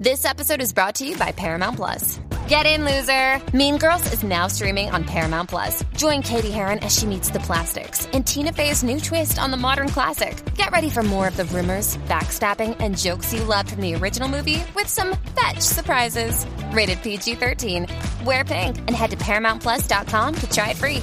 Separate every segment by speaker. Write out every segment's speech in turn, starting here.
Speaker 1: This episode is brought to you by Paramount Plus. Get in, loser! Mean Girls is now streaming on Paramount Plus. Join Katie Heron as she meets the plastics and Tina Fey's new twist on the modern classic. Get ready for more of the rumors, backstabbing, and jokes you loved from the original movie with some fetch surprises. Rated PG 13. Wear pink and head to ParamountPlus.com to try it free.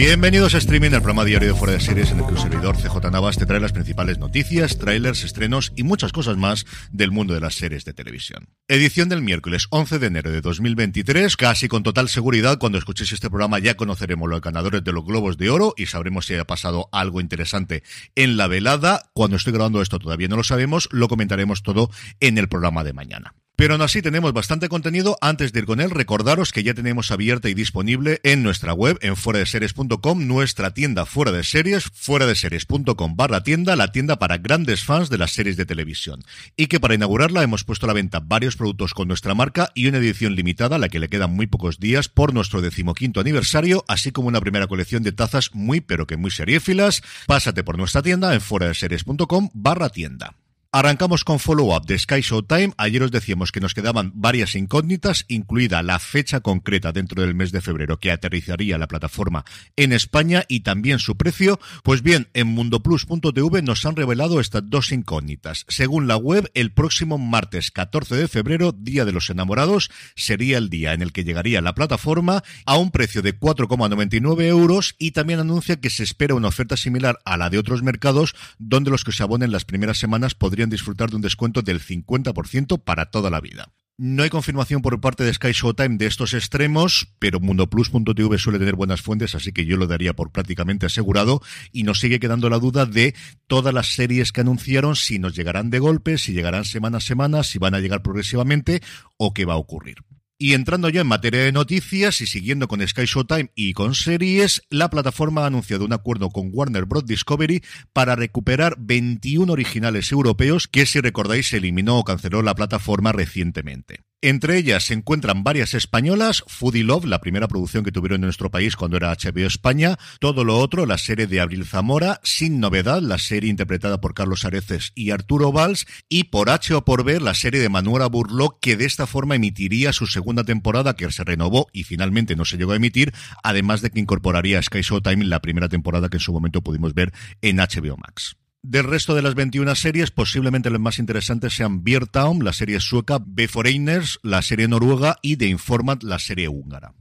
Speaker 2: Bienvenidos a Streaming, el programa diario de Fuera de Series en el que un servidor CJ Navas te trae las principales noticias, trailers, estrenos y muchas cosas más del mundo de las series de televisión. Edición del miércoles 11 de enero de 2023, casi con total seguridad cuando escuchéis este programa ya conoceremos los ganadores de los Globos de Oro y sabremos si haya pasado algo interesante en la velada. Cuando estoy grabando esto todavía no lo sabemos, lo comentaremos todo en el programa de mañana. Pero aún así tenemos bastante contenido. Antes de ir con él, recordaros que ya tenemos abierta y disponible en nuestra web, en fuera de series.com, nuestra tienda fuera de series, fuera de series.com barra tienda, la tienda para grandes fans de las series de televisión. Y que para inaugurarla hemos puesto a la venta varios productos con nuestra marca y una edición limitada, a la que le quedan muy pocos días por nuestro decimoquinto aniversario, así como una primera colección de tazas muy pero que muy seriéfilas. Pásate por nuestra tienda en fuera de series.com barra tienda. Arrancamos con follow-up de Sky Showtime. Ayer os decíamos que nos quedaban varias incógnitas, incluida la fecha concreta dentro del mes de febrero que aterrizaría la plataforma en España y también su precio. Pues bien, en mundoplus.tv nos han revelado estas dos incógnitas. Según la web, el próximo martes 14 de febrero, Día de los Enamorados, sería el día en el que llegaría la plataforma a un precio de 4,99 euros y también anuncia que se espera una oferta similar a la de otros mercados donde los que se abonen las primeras semanas podrían disfrutar de un descuento del 50% para toda la vida. No hay confirmación por parte de Sky Showtime de estos extremos, pero mundoplus.tv suele tener buenas fuentes, así que yo lo daría por prácticamente asegurado. Y nos sigue quedando la duda de todas las series que anunciaron, si nos llegarán de golpe, si llegarán semana a semana, si van a llegar progresivamente o qué va a ocurrir. Y entrando ya en materia de noticias y siguiendo con Sky Showtime y con series, la plataforma ha anunciado un acuerdo con Warner Bros. Discovery para recuperar 21 originales europeos que, si recordáis, se eliminó o canceló la plataforma recientemente. Entre ellas se encuentran varias españolas, Foodie Love, la primera producción que tuvieron en nuestro país cuando era HBO España, todo lo otro, la serie de Abril Zamora, Sin Novedad, la serie interpretada por Carlos Areces y Arturo Valls, y por H o por B, la serie de Manuela Burlock, que de esta forma emitiría su segunda temporada, que se renovó y finalmente no se llegó a emitir, además de que incorporaría a Sky Showtime la primera temporada que en su momento pudimos ver en HBO Max. Del resto de las 21 series, posiblemente las más interesantes sean Beer Town, la serie sueca, B Foreigners, la serie noruega y The Informant, la serie húngara.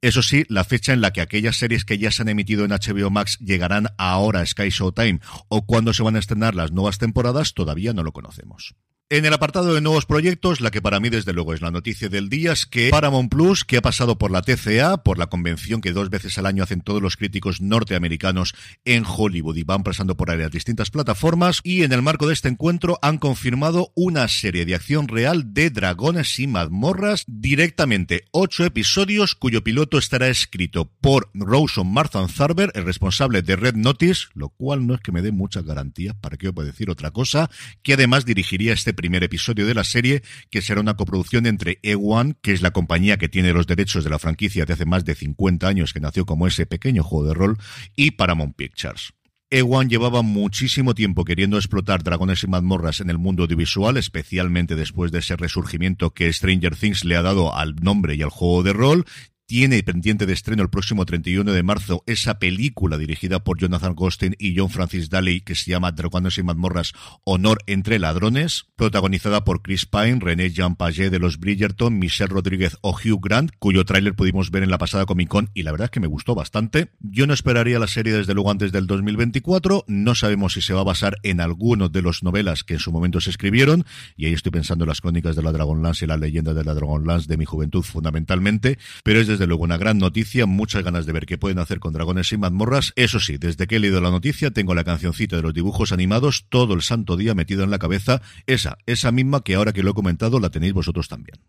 Speaker 2: Eso sí, la fecha en la que aquellas series que ya se han emitido en HBO Max llegarán ahora a Sky Showtime o cuándo se van a estrenar las nuevas temporadas todavía no lo conocemos. En el apartado de nuevos proyectos, la que para mí desde luego es la noticia del día es que Paramount Plus, que ha pasado por la TCA, por la convención que dos veces al año hacen todos los críticos norteamericanos en Hollywood y van pasando por las distintas plataformas, y en el marco de este encuentro han confirmado una serie de acción real de dragones y mazmorras, directamente ocho episodios cuyo piloto estará escrito por Rawson Marthan Zarber, el responsable de Red Notice, lo cual no es que me dé muchas garantías, para qué puedo decir otra cosa, que además dirigiría este primer episodio de la serie, que será una coproducción entre E1, que es la compañía que tiene los derechos de la franquicia de hace más de 50 años, que nació como ese pequeño juego de rol, y Paramount Pictures. Ewan llevaba muchísimo tiempo queriendo explotar dragones y mazmorras en el mundo audiovisual, especialmente después de ese resurgimiento que Stranger Things le ha dado al nombre y al juego de rol, tiene pendiente de estreno el próximo 31 de marzo esa película dirigida por Jonathan Goldstein y John Francis Daly que se llama Dragones y mazmorras Honor entre ladrones, protagonizada por Chris Pine, René Jean Paget de los Bridgerton, Michelle Rodríguez o Hugh Grant, cuyo tráiler pudimos ver en la pasada Comic Con y la verdad es que me gustó bastante. Yo no esperaría la serie desde luego antes del 2024, no sabemos si se va a basar en alguno de los novelas que en su momento se escribieron y ahí estoy pensando en las crónicas de la Dragonlance y la leyenda de la Dragonlance de mi juventud fundamentalmente, pero es luego una gran noticia, muchas ganas de ver qué pueden hacer con dragones y mazmorras. Eso sí, desde que he leído la noticia tengo la cancioncita de los dibujos animados todo el santo día metido en la cabeza, esa, esa misma que ahora que lo he comentado la tenéis vosotros también.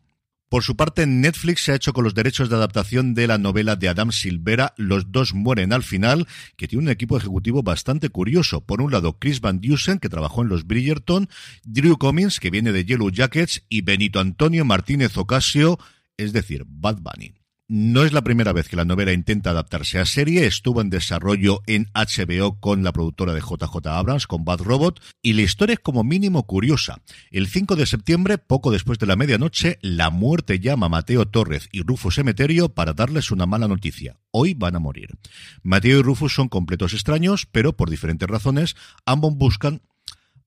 Speaker 2: Por su parte, Netflix se ha hecho con los derechos de adaptación de la novela de Adam Silvera, Los dos mueren al final, que tiene un equipo ejecutivo bastante curioso. Por un lado, Chris Van Dusen, que trabajó en los Bridgerton, Drew Cummings, que viene de Yellow Jackets, y Benito Antonio Martínez Ocasio, es decir, Bad Bunny. No es la primera vez que la novela intenta adaptarse a serie, estuvo en desarrollo en HBO con la productora de JJ Abrams, con Bad Robot, y la historia es como mínimo curiosa. El 5 de septiembre, poco después de la medianoche, la muerte llama a Mateo Torres y Rufus Emeterio para darles una mala noticia. Hoy van a morir. Mateo y Rufus son completos extraños, pero por diferentes razones, ambos buscan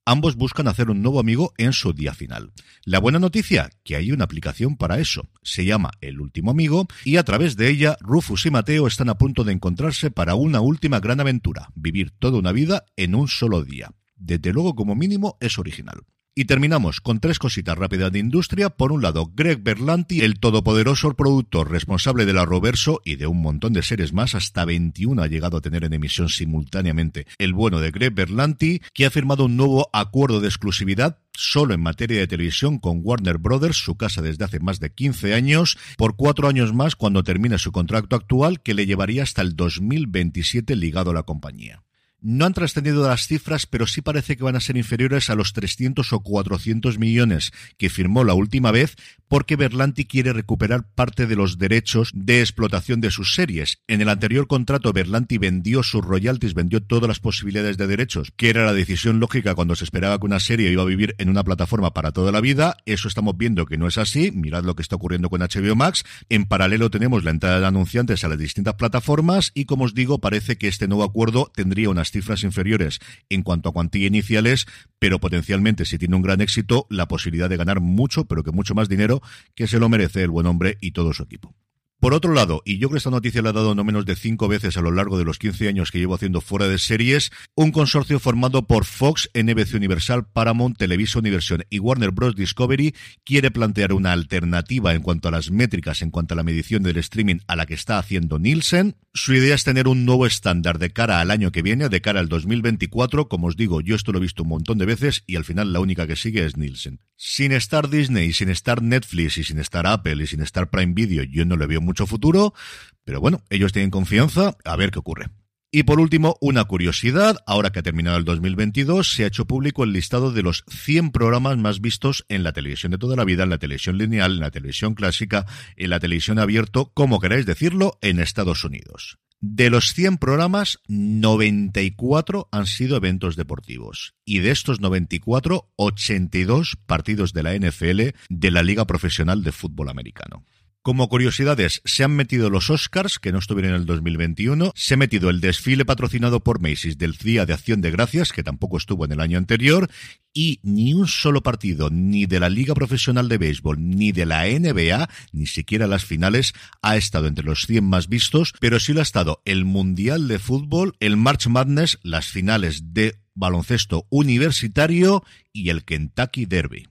Speaker 2: Ambos buscan hacer un nuevo amigo en su día final. La buena noticia, que hay una aplicación para eso. Se llama El último amigo y a través de ella Rufus y Mateo están a punto de encontrarse para una última gran aventura, vivir toda una vida en un solo día. Desde luego como mínimo es original. Y terminamos con tres cositas rápidas de industria. Por un lado, Greg Berlanti, el todopoderoso productor responsable de la Roverso y de un montón de series más, hasta 21 ha llegado a tener en emisión simultáneamente el bueno de Greg Berlanti, que ha firmado un nuevo acuerdo de exclusividad solo en materia de televisión con Warner Brothers, su casa desde hace más de 15 años, por cuatro años más cuando termine su contrato actual, que le llevaría hasta el 2027 ligado a la compañía. No han trascendido las cifras, pero sí parece que van a ser inferiores a los 300 o 400 millones que firmó la última vez, porque Berlanti quiere recuperar parte de los derechos de explotación de sus series. En el anterior contrato, Berlanti vendió sus royalties, vendió todas las posibilidades de derechos, que era la decisión lógica cuando se esperaba que una serie iba a vivir en una plataforma para toda la vida. Eso estamos viendo que no es así. Mirad lo que está ocurriendo con HBO Max. En paralelo tenemos la entrada de anunciantes a las distintas plataformas y, como os digo, parece que este nuevo acuerdo tendría cifras inferiores en cuanto a cuantía iniciales, pero potencialmente si tiene un gran éxito, la posibilidad de ganar mucho, pero que mucho más dinero, que se lo merece el buen hombre y todo su equipo. Por otro lado, y yo creo que esta noticia la he dado no menos de cinco veces a lo largo de los 15 años que llevo haciendo fuera de series, un consorcio formado por Fox, NBC Universal, Paramount, Televisa Univision y Warner Bros. Discovery quiere plantear una alternativa en cuanto a las métricas, en cuanto a la medición del streaming a la que está haciendo Nielsen. Su idea es tener un nuevo estándar de cara al año que viene, de cara al 2024. Como os digo, yo esto lo he visto un montón de veces y al final la única que sigue es Nielsen. Sin estar Disney, sin estar Netflix y sin estar Apple y sin estar Prime Video, yo no le veo mucho futuro, pero bueno, ellos tienen confianza, a ver qué ocurre. Y por último, una curiosidad, ahora que ha terminado el 2022, se ha hecho público el listado de los 100 programas más vistos en la televisión de toda la vida, en la televisión lineal, en la televisión clásica, en la televisión abierto, como queráis decirlo, en Estados Unidos. De los 100 programas, 94 han sido eventos deportivos. Y de estos 94, 82 partidos de la NFL de la Liga Profesional de Fútbol Americano. Como curiosidades, se han metido los Oscars, que no estuvieron en el 2021, se ha metido el desfile patrocinado por Macy's del Día de Acción de Gracias, que tampoco estuvo en el año anterior, y ni un solo partido, ni de la Liga Profesional de Béisbol, ni de la NBA, ni siquiera las finales, ha estado entre los 100 más vistos, pero sí lo ha estado el Mundial de Fútbol, el March Madness, las finales de baloncesto universitario y el Kentucky Derby.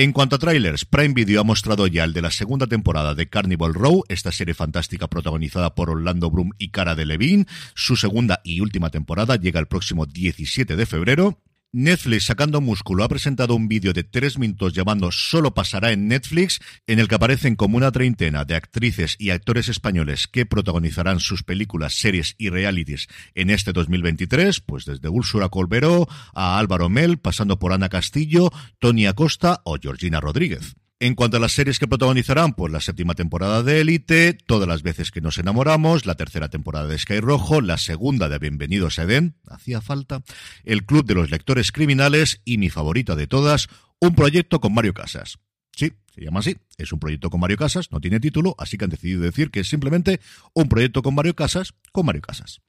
Speaker 2: En cuanto a trailers, Prime Video ha mostrado ya el de la segunda temporada de Carnival Row, esta serie fantástica protagonizada por Orlando Bloom y Cara de Levine. Su segunda y última temporada llega el próximo 17 de febrero. Netflix sacando músculo ha presentado un vídeo de tres minutos llamando Solo pasará en Netflix, en el que aparecen como una treintena de actrices y actores españoles que protagonizarán sus películas, series y realities en este 2023, pues desde Úrsula Colberó a Álvaro Mel, pasando por Ana Castillo, Tony Acosta o Georgina Rodríguez. En cuanto a las series que protagonizarán, pues la séptima temporada de Élite, Todas las veces que nos enamoramos, la tercera temporada de Sky Rojo, la segunda de Bienvenidos a Eden, hacía falta, El Club de los Lectores Criminales y mi favorita de todas, un proyecto con Mario Casas. Sí, se llama así. Es un proyecto con Mario Casas, no tiene título, así que han decidido decir que es simplemente un proyecto con Mario Casas, con Mario Casas.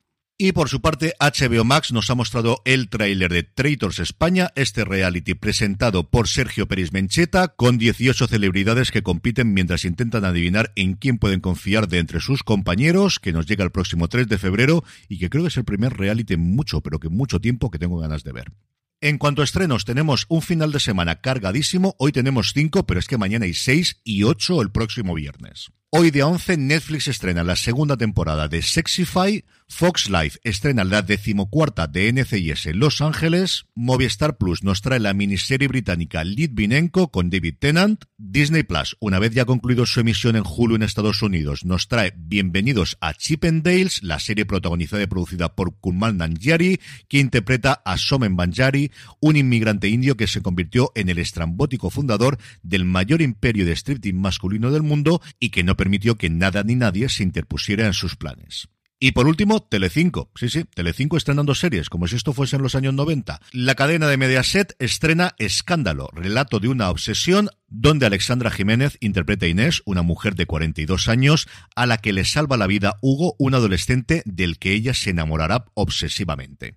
Speaker 2: Y por su parte, HBO Max nos ha mostrado el tráiler de Traitors España, este reality presentado por Sergio Pérez Mencheta, con 18 celebridades que compiten mientras intentan adivinar en quién pueden confiar de entre sus compañeros, que nos llega el próximo 3 de febrero y que creo que es el primer reality en mucho, pero que mucho tiempo que tengo ganas de ver. En cuanto a estrenos, tenemos un final de semana cargadísimo. Hoy tenemos 5, pero es que mañana hay 6 y 8 el próximo viernes. Hoy día 11 Netflix estrena la segunda temporada de Sexify, Fox Life estrena la decimocuarta de NCIS Los Ángeles, Movistar Plus nos trae la miniserie británica Litvinenko con David Tennant, Disney Plus, una vez ya concluido su emisión en Hulu en Estados Unidos, nos trae Bienvenidos a Chippendales, la serie protagonizada y producida por Kumal Nanjiani, que interpreta a Somen Banjari, un inmigrante indio que se convirtió en el estrambótico fundador del mayor imperio de striptease masculino del mundo y que no permitió que nada ni nadie se interpusiera en sus planes. Y por último, Telecinco. Sí, sí, Telecinco estrenando series, como si esto fuese en los años 90. La cadena de Mediaset estrena Escándalo, relato de una obsesión, donde Alexandra Jiménez interpreta a Inés, una mujer de 42 años, a la que le salva la vida Hugo, un adolescente del que ella se enamorará obsesivamente.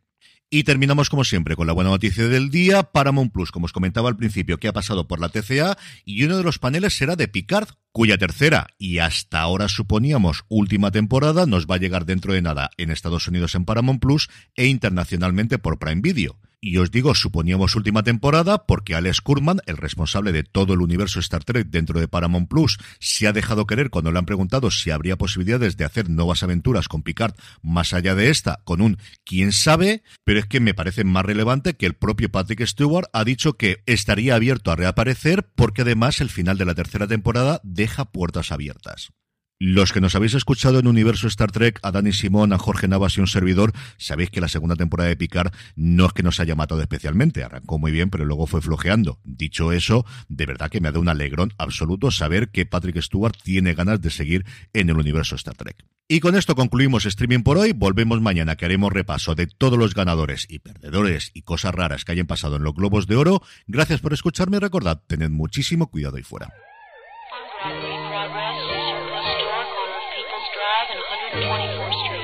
Speaker 2: Y terminamos como siempre con la buena noticia del día, Paramount Plus, como os comentaba al principio, que ha pasado por la TCA y uno de los paneles será de Picard, cuya tercera y hasta ahora suponíamos última temporada nos va a llegar dentro de nada en Estados Unidos en Paramount Plus e internacionalmente por Prime Video. Y os digo, suponíamos última temporada porque Alex Kurman, el responsable de todo el universo Star Trek dentro de Paramount Plus, se ha dejado querer cuando le han preguntado si habría posibilidades de hacer nuevas aventuras con Picard más allá de esta, con un quién sabe, pero es que me parece más relevante que el propio Patrick Stewart ha dicho que estaría abierto a reaparecer porque además el final de la tercera temporada deja puertas abiertas. Los que nos habéis escuchado en Universo Star Trek, a Dani Simón, a Jorge Navas y un servidor, sabéis que la segunda temporada de Picard no es que nos haya matado especialmente, arrancó muy bien, pero luego fue flojeando. Dicho eso, de verdad que me ha dado un alegrón absoluto saber que Patrick Stewart tiene ganas de seguir en el Universo Star Trek. Y con esto concluimos streaming por hoy, volvemos mañana que haremos repaso de todos los ganadores y perdedores y cosas raras que hayan pasado en los Globos de Oro. Gracias por escucharme y recordad, tened muchísimo cuidado ahí fuera. Drive and 124th Street.